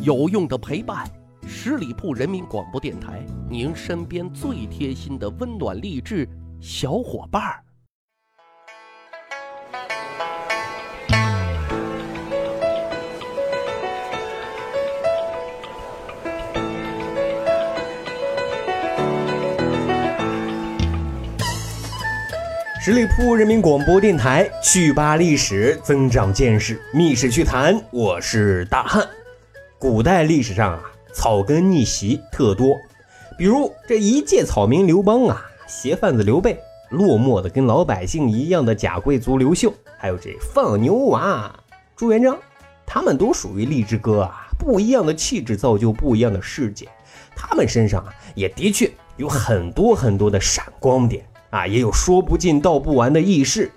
有用的陪伴，十里铺人民广播电台，您身边最贴心的温暖励志小伙伴儿。十里铺人民广播电台，趣吧历史，增长见识，密史趣谈。我是大汉。古代历史上啊，草根逆袭特多，比如这一介草民刘邦啊，鞋贩子刘备，落寞的跟老百姓一样的假贵族刘秀，还有这放牛娃朱元璋，他们都属于励志哥啊。不一样的气质造就不一样的世界，他们身上啊，也的确有很多很多的闪光点。啊，也有说不尽道不完的轶事。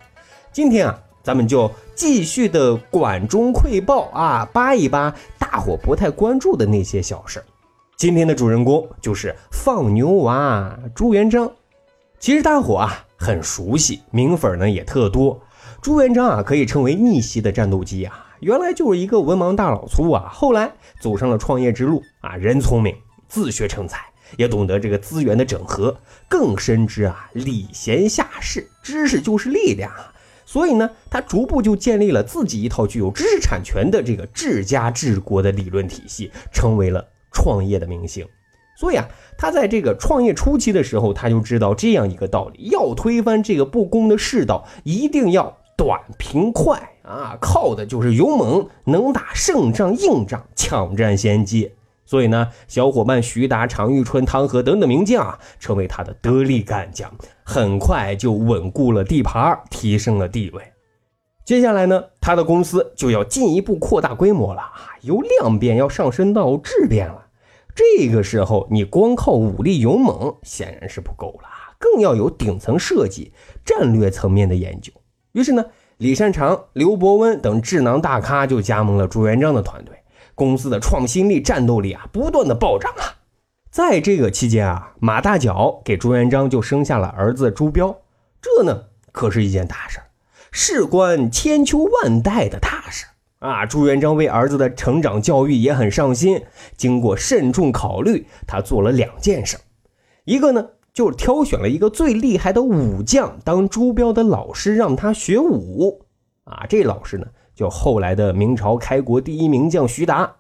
今天啊，咱们就继续的管中窥豹啊，扒一扒大伙不太关注的那些小事今天的主人公就是放牛娃朱元璋。其实大伙啊很熟悉，名粉呢也特多。朱元璋啊可以称为逆袭的战斗机啊，原来就是一个文盲大老粗啊，后来走上了创业之路啊，人聪明，自学成才。也懂得这个资源的整合，更深知啊礼贤下士，知识就是力量啊。所以呢，他逐步就建立了自己一套具有知识产权的这个治家治国的理论体系，成为了创业的明星。所以啊，他在这个创业初期的时候，他就知道这样一个道理：要推翻这个不公的世道，一定要短平快啊，靠的就是勇猛，能打胜仗、硬仗、抢占先机。所以呢，小伙伴徐达、常遇春、汤和等等名将啊，成为他的得力干将，很快就稳固了地盘，提升了地位。接下来呢，他的公司就要进一步扩大规模了，由量变要上升到质变了。这个时候，你光靠武力勇猛显然是不够了，更要有顶层设计、战略层面的研究。于是呢，李善长、刘伯温等智囊大咖就加盟了朱元璋的团队。公司的创新力、战斗力啊，不断的暴涨啊！在这个期间啊，马大脚给朱元璋就生下了儿子朱标，这呢可是一件大事事关千秋万代的大事啊！朱元璋为儿子的成长教育也很上心，经过慎重考虑，他做了两件事一个呢就是挑选了一个最厉害的武将当朱标的老师，让他学武啊！这老师呢。就后来的明朝开国第一名将徐达，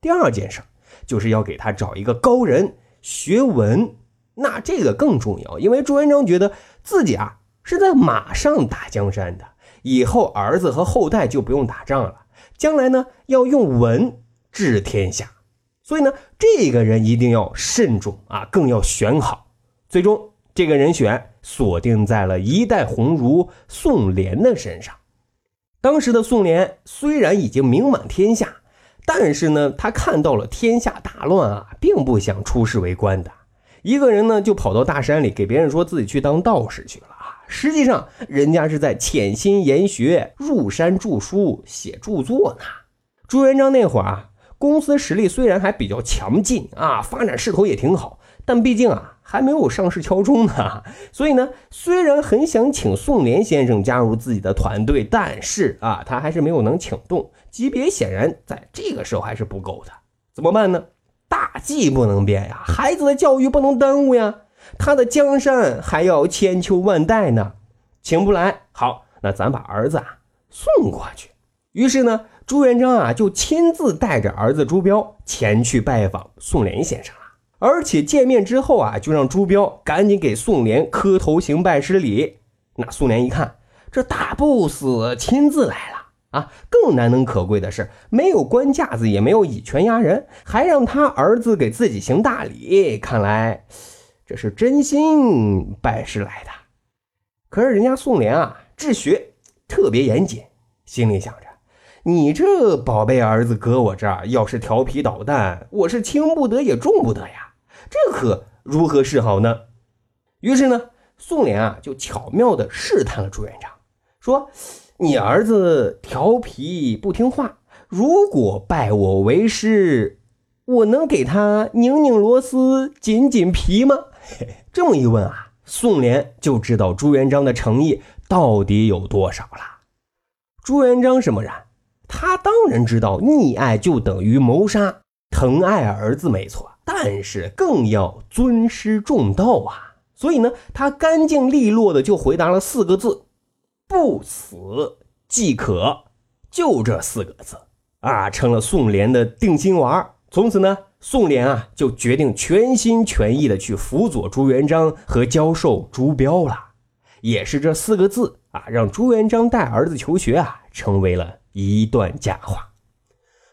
第二件事就是要给他找一个高人学文，那这个更重要，因为朱元璋觉得自己啊是在马上打江山的，以后儿子和后代就不用打仗了，将来呢要用文治天下，所以呢这个人一定要慎重啊，更要选好。最终这个人选锁定在了一代鸿儒宋濂的身上。当时的宋濂虽然已经名满天下，但是呢，他看到了天下大乱啊，并不想出仕为官的。一个人呢，就跑到大山里，给别人说自己去当道士去了啊。实际上，人家是在潜心研学，入山著书，写著作呢。朱元璋那会儿啊，公司实力虽然还比较强劲啊，发展势头也挺好，但毕竟啊。还没有上市敲钟呢，所以呢，虽然很想请宋濂先生加入自己的团队，但是啊，他还是没有能请动，级别显然在这个时候还是不够的。怎么办呢？大计不能变呀，孩子的教育不能耽误呀，他的江山还要千秋万代呢，请不来。好，那咱把儿子啊送过去。于是呢，朱元璋啊就亲自带着儿子朱标前去拜访宋濂先生了。而且见面之后啊，就让朱标赶紧给宋濂磕头行拜师礼。那宋濂一看，这大 boss 亲自来了啊！更难能可贵的是，没有官架子，也没有以权压人，还让他儿子给自己行大礼。看来这是真心拜师来的。可是人家宋濂啊，治学特别严谨，心里想着：你这宝贝儿子搁我这儿，要是调皮捣蛋，我是轻不得也重不得呀。这可如何是好呢？于是呢，宋濂啊就巧妙地试探了朱元璋，说：“你儿子调皮不听话，如果拜我为师，我能给他拧拧螺丝、紧紧皮吗？” 这么一问啊，宋濂就知道朱元璋的诚意到底有多少了。朱元璋什么人？他当然知道，溺爱就等于谋杀。疼爱儿子没错，但是更要尊师重道啊。所以呢，他干净利落的就回答了四个字：“不死即可。”就这四个字啊，成了宋濂的定心丸。从此呢，宋濂啊就决定全心全意的去辅佐朱元璋和教授朱标了。也是这四个字啊，让朱元璋带儿子求学啊，成为了一段佳话。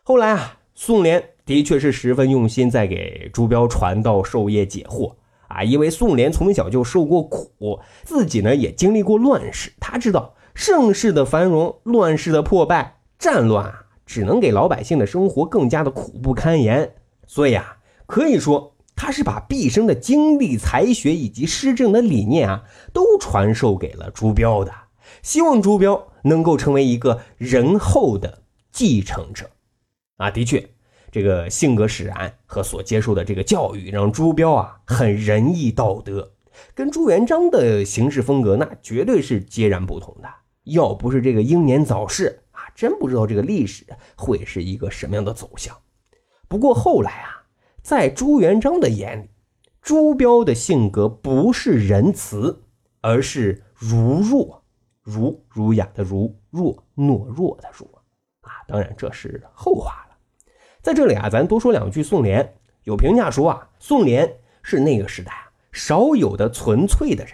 后来啊，宋濂的确是十分用心在给朱标传道授业解惑啊，因为宋濂从小就受过苦，自己呢也经历过乱世，他知道盛世的繁荣，乱世的破败，战乱啊，只能给老百姓的生活更加的苦不堪言。所以啊，可以说。他是把毕生的精力、才学以及施政的理念啊，都传授给了朱标的，希望朱标能够成为一个仁厚的继承者。啊，的确，这个性格使然和所接受的这个教育，让朱标啊很仁义道德，跟朱元璋的行事风格那绝对是截然不同的。要不是这个英年早逝啊，真不知道这个历史会是一个什么样的走向。不过后来啊。在朱元璋的眼里，朱标的性格不是仁慈，而是儒弱，儒儒雅的儒，弱懦弱的弱啊！当然这是后话了。在这里啊，咱多说两句。宋濂有评价说啊，宋濂是那个时代啊少有的纯粹的人，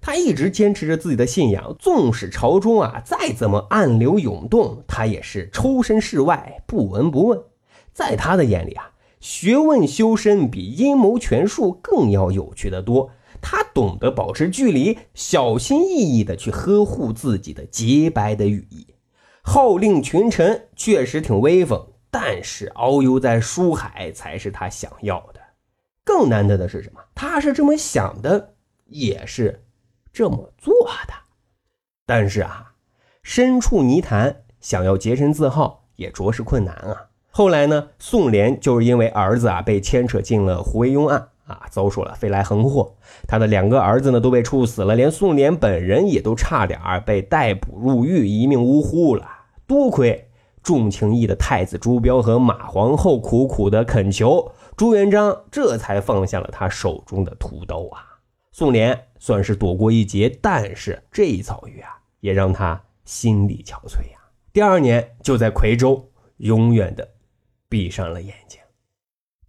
他一直坚持着自己的信仰，纵使朝中啊再怎么暗流涌动，他也是抽身事外，不闻不问。在他的眼里啊。学问修身比阴谋权术更要有趣的多。他懂得保持距离，小心翼翼地去呵护自己的洁白的羽翼，号令群臣，确实挺威风。但是遨游在书海才是他想要的。更难得的是什么？他是这么想的，也是这么做的。但是啊，身处泥潭，想要洁身自好，也着实困难啊。后来呢，宋濂就是因为儿子啊被牵扯进了胡惟庸案啊，遭受了飞来横祸，他的两个儿子呢都被处死了，连宋濂本人也都差点被逮捕入狱，一命呜呼了。多亏重情义的太子朱标和马皇后苦苦的恳求，朱元璋这才放下了他手中的屠刀啊。宋濂算是躲过一劫，但是这一遭遇啊，也让他心力憔悴呀。第二年就在夔州，永远的。闭上了眼睛。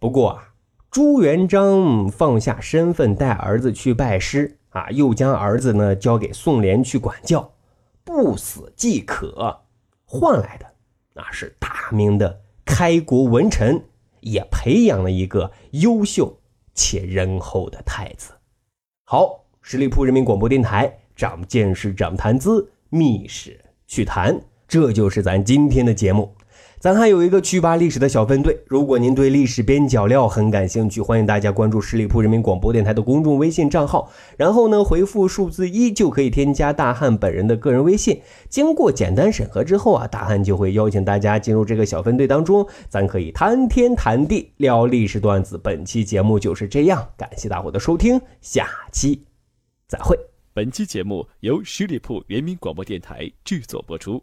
不过啊，朱元璋放下身份带儿子去拜师啊，又将儿子呢交给宋濂去管教，不死即可，换来的那是大明的开国文臣，也培养了一个优秀且仁厚的太子。好，十里铺人民广播电台，长见识，长谈资，密室趣谈，这就是咱今天的节目。咱还有一个趣吧历史的小分队，如果您对历史边角料很感兴趣，欢迎大家关注十里铺人民广播电台的公众微信账号，然后呢回复数字一就可以添加大汉本人的个人微信。经过简单审核之后啊，大汉就会邀请大家进入这个小分队当中，咱可以谈天谈地聊历史段子。本期节目就是这样，感谢大伙的收听，下期再会。本期节目由十里铺人民广播电台制作播出。